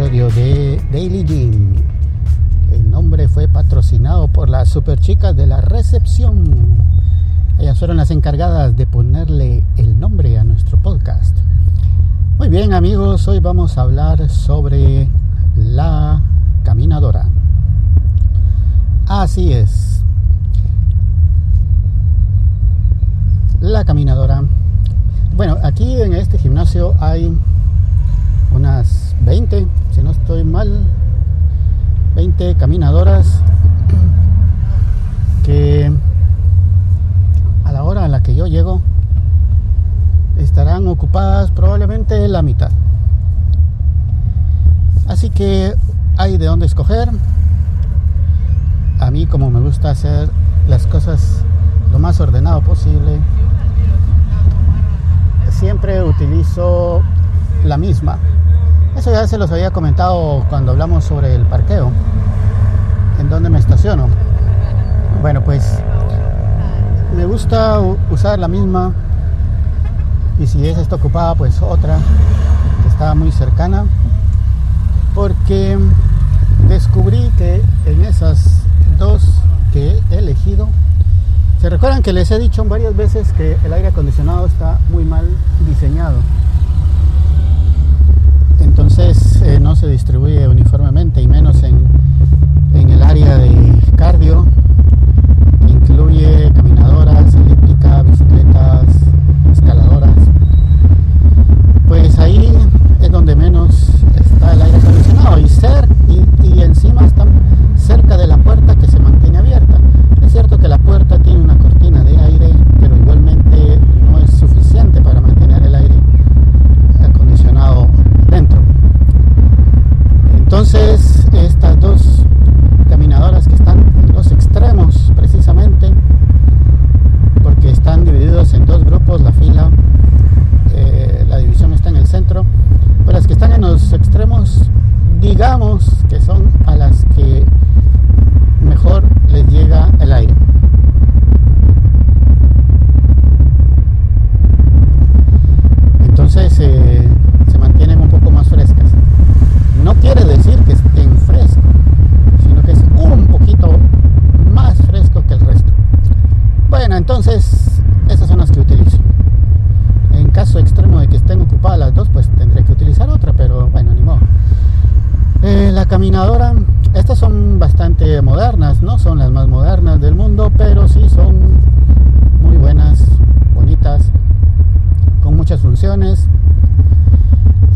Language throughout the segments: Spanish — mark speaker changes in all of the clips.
Speaker 1: episodio de Daily Gym. El nombre fue patrocinado por las super chicas de la recepción. Ellas fueron las encargadas de ponerle el nombre a nuestro podcast. Muy bien amigos, hoy vamos a hablar sobre la caminadora. Así es. La caminadora. Bueno, aquí en este gimnasio hay unas 20, no estoy mal, 20 caminadoras que a la hora a la que yo llego estarán ocupadas probablemente la mitad. Así que hay de dónde escoger. A mí como me gusta hacer las cosas lo más ordenado posible, siempre utilizo la misma. Eso ya se los había comentado cuando hablamos sobre el parqueo, en donde me estaciono. Bueno, pues me gusta usar la misma. Y si es esta ocupada, pues otra que está muy cercana, porque descubrí que en esas dos que he elegido, se recuerdan que les he dicho varias veces que el aire acondicionado está muy mal diseñado entonces eh, no se distribuye uniformemente y menos en, en el área de cardio que incluye caminadoras, elípticas, bicicletas, escaladoras. Pues ahí es donde menos está el aire acondicionado y, ser, y, y encima están cerca de la puerta que se mantiene abierta. Es cierto que la puerta tiene una cortina de aire, pero igualmente no es suficiente para mantener el aire acondicionado dentro. Entonces, estas dos caminadoras que están en los extremos, precisamente, porque están divididos en dos grupos, la fila, eh, la división está en el centro, pero las que están en los extremos, digamos que son a las que mejor les llega el aire. Entonces eh, se mantienen un poco más frescas. No quiere decir que estén frescos, sino que es un poquito más fresco que el resto. Bueno, entonces esas son las que utilizo. En caso extremo de que estén ocupadas las dos, pues tendré que utilizar otra, pero bueno, ni modo. Eh, la caminadora, estas son bastante modernas, no son las más modernas del mundo, pero sí son muy buenas, bonitas, con muchas funciones.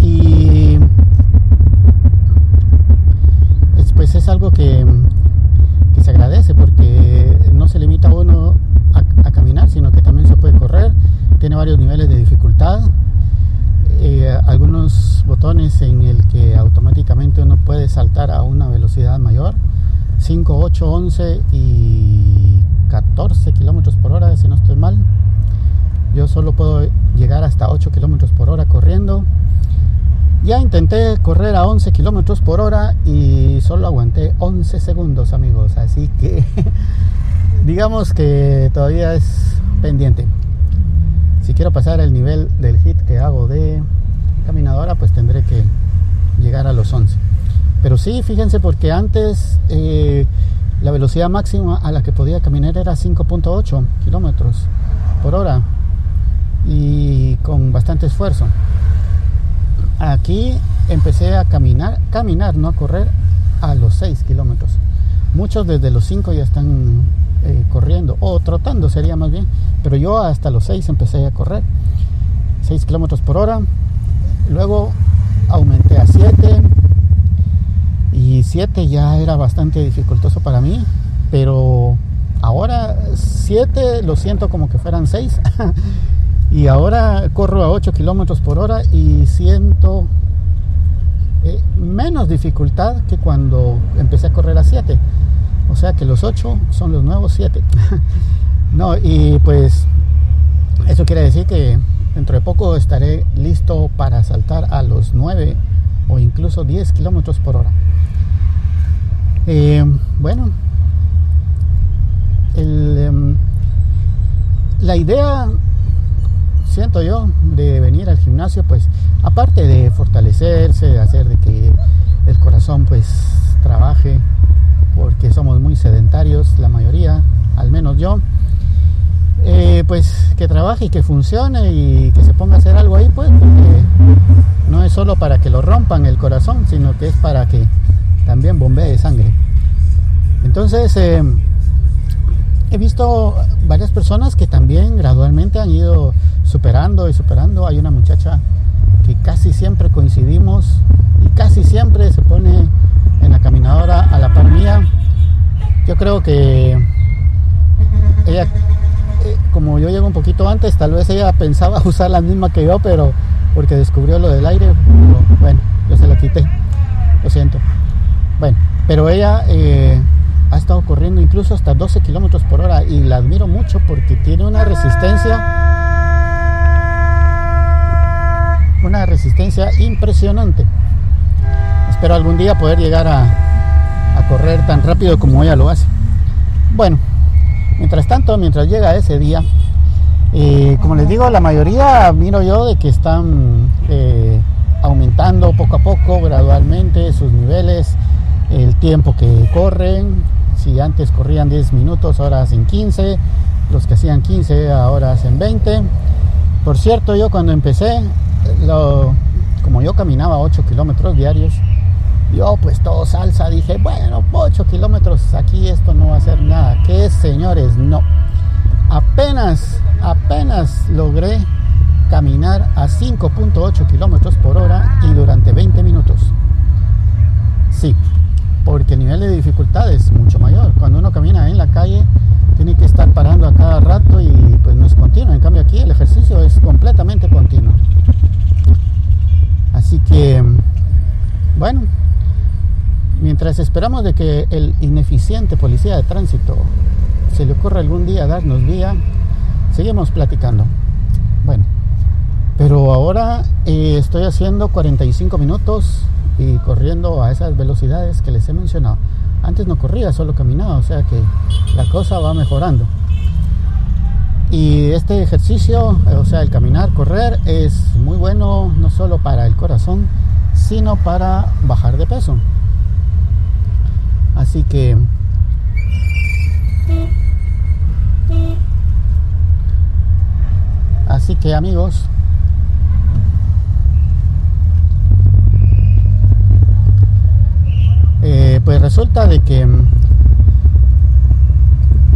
Speaker 1: Y es, pues es algo que, que, se agradece porque no se limita uno a, caminar, sino que también se puede correr, tiene varios niveles de dificultad, eh, algunos botones en el que automáticamente uno puede saltar a una velocidad mayor, 5, 8, 11 y 14 kilómetros por hora, si no estoy mal. Yo solo puedo llegar hasta 8 kilómetros por hora corriendo. Ya intenté correr a 11 kilómetros por hora y solo aguanté 11 segundos, amigos. Así que digamos que todavía es pendiente. Si quiero pasar el nivel del hit que hago de caminadora, pues tendré que llegar a los 11. Pero sí, fíjense, porque antes eh, la velocidad máxima a la que podía caminar era 5.8 kilómetros por hora y con bastante esfuerzo. Aquí empecé a caminar, caminar, no a correr, a los 6 kilómetros. Muchos desde los 5 ya están eh, corriendo, o trotando sería más bien, pero yo hasta los 6 empecé a correr, 6 kilómetros por hora. Luego aumenté a 7 y 7 ya era bastante dificultoso para mí, pero ahora 7 lo siento como que fueran 6. y ahora corro a 8 kilómetros por hora y siento eh, menos dificultad que cuando empecé a correr a 7 o sea que los 8 son los nuevos 7 no y pues eso quiere decir que dentro de poco estaré listo para saltar a los 9 o incluso 10 kilómetros por hora. Eh, bueno el, um, la idea siento yo, de venir al gimnasio, pues aparte de fortalecerse, de hacer de que el corazón pues trabaje, porque somos muy sedentarios, la mayoría, al menos yo, eh, pues que trabaje y que funcione y que se ponga a hacer algo ahí, pues, porque no es solo para que lo rompan el corazón, sino que es para que también bombee sangre. Entonces, eh, he visto varias personas que también gradualmente han ido superando y superando. Hay una muchacha que casi siempre coincidimos y casi siempre se pone en la caminadora a la par mía. Yo creo que ella, eh, como yo llego un poquito antes, tal vez ella pensaba usar la misma que yo, pero porque descubrió lo del aire, bueno, yo se la quité, lo siento. Bueno, pero ella eh, ha estado corriendo incluso hasta 12 kilómetros por hora y la admiro mucho porque tiene una resistencia una resistencia impresionante espero algún día poder llegar a, a correr tan rápido como ella lo hace bueno mientras tanto mientras llega ese día eh, como les digo la mayoría miro yo de que están eh, aumentando poco a poco gradualmente sus niveles el tiempo que corren si antes corrían 10 minutos, ahora hacen 15. Los que hacían 15 ahora hacen 20. Por cierto, yo cuando empecé, como yo caminaba 8 kilómetros diarios, yo pues todo salsa, dije, bueno, 8 kilómetros aquí esto no va a hacer nada. ¿Qué señores? No. Apenas, apenas logré caminar a 5.8 kilómetros por hora y durante 20 minutos. Sí, porque el nivel de dificultad es mucho mayor. Cuando uno camina en la calle, tiene que estar parando a cada rato y pues no es continuo. En cambio aquí el ejercicio es completamente continuo. Así que, bueno, mientras esperamos de que el ineficiente policía de tránsito se le ocurra algún día darnos vía, seguimos platicando. Bueno, pero ahora eh, estoy haciendo 45 minutos y corriendo a esas velocidades que les he mencionado. Antes no corría, solo caminaba, o sea que la cosa va mejorando. Y este ejercicio, o sea, el caminar, correr, es muy bueno no solo para el corazón, sino para bajar de peso. Así que Así que amigos, Eh, pues resulta de que mm,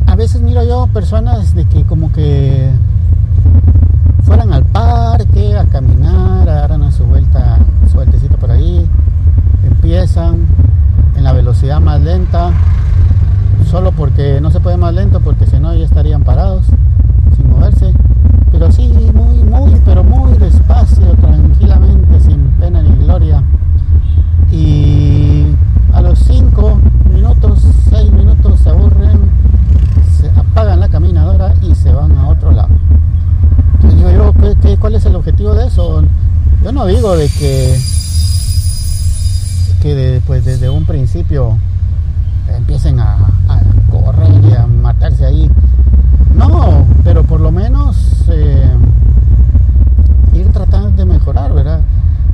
Speaker 1: a veces miro yo personas de que como que fueran al parque a caminar, a su vuelta, su vueltecito por ahí, empiezan en la velocidad lenta, solo porque no se puede más lento, porque si no ya estarían parados, sin moverse, pero sí, muy, muy, pero muy despacio, tranquilamente, sin pena ni gloria. Y a los 5 minutos, 6 minutos se aburren, se apagan la caminadora y se van a otro lado. Entonces yo ¿qué, cuál es el objetivo de eso? Yo no digo de que, que pues desde un principio empiecen a, correr y a matarse ahí. No, pero por lo menos eh, ir tratando de mejorar, ¿verdad?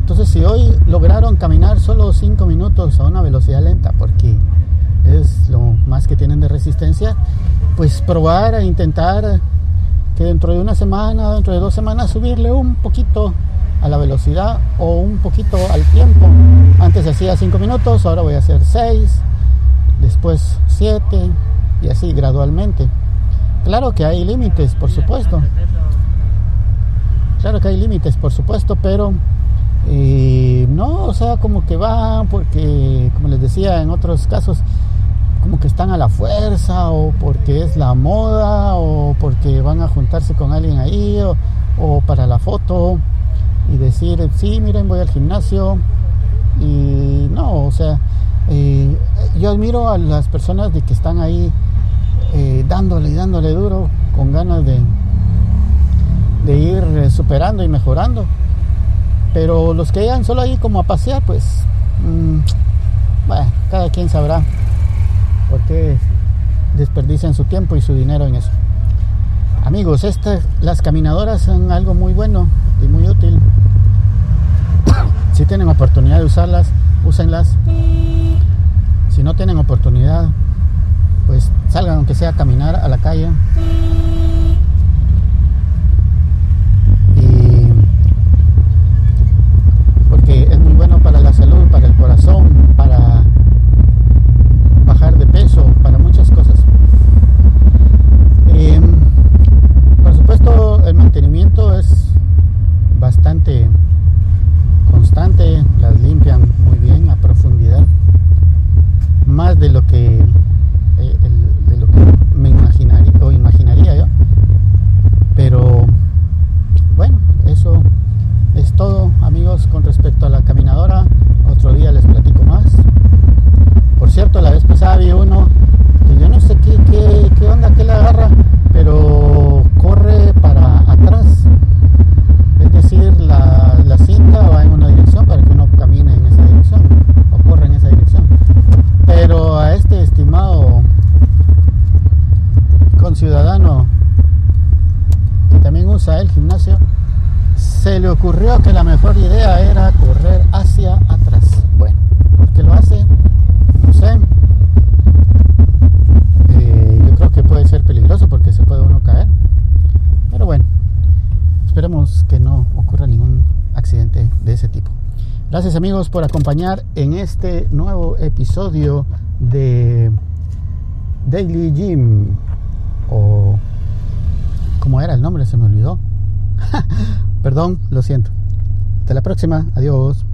Speaker 1: Entonces, si hoy lograron caminar solo 5 minutos a una velocidad lenta, porque es lo más que tienen de resistencia, pues probar a intentar que dentro de una semana, dentro de dos semanas, subirle un poquito a la velocidad o un poquito al tiempo. Antes hacía 5 minutos, ahora voy a hacer 6, después 7 y así gradualmente. Claro que hay límites, por supuesto. Claro que hay límites, por supuesto, pero y no, o sea, como que van porque, como les decía en otros casos, como que están a la fuerza o porque es la moda o porque van a juntarse con alguien ahí o, para la foto y decir, sí, miren, voy al gimnasio y no, o sea, eh, yo admiro a las personas de que están ahí eh, dándole y dándole duro con ganas de, de ir superando y mejorando. Pero los que llegan solo ahí como a pasear, pues, mm, bueno, cada quien sabrá por qué desperdician su tiempo y su dinero en eso. Amigos, estas, las caminadoras son algo muy bueno y muy útil. si tienen oportunidad de usarlas, úsenlas. Si no tienen oportunidad, pues salgan aunque sea a caminar a la calle. Y porque es muy bueno para la salud, para el corazón, para bajar de peso, para muchas cosas. Eh, por supuesto, el mantenimiento es bastante constante, las limpian muy bien a profundidad, más de lo que, eh, el- de lo que me imaginaría o imaginaría yo. Pero bueno, eso es todo, amigos, con respecto a la caminadora. Otro día les platico más. Por cierto, la vez pasada vi uno que yo no sé qué, qué, qué onda que le agarra, pero corre para atrás. Es decir, la, la cinta va en una dirección para que uno camine en esa dirección o corra en esa dirección. Pero a este estimado conciudadano que también usa el gimnasio, se le ocurrió que la mejor idea era correr hacia atrás. Bueno, ¿por qué lo hace? No sé. Eh, yo creo que puede ser peligroso porque se puede uno caer. Pero bueno, esperemos que no ocurra ningún accidente de ese tipo. Gracias amigos por acompañar en este nuevo episodio de Daily Gym o ¿cómo era el nombre? Se me olvidó. Perdón, lo siento. Hasta la próxima. Adiós.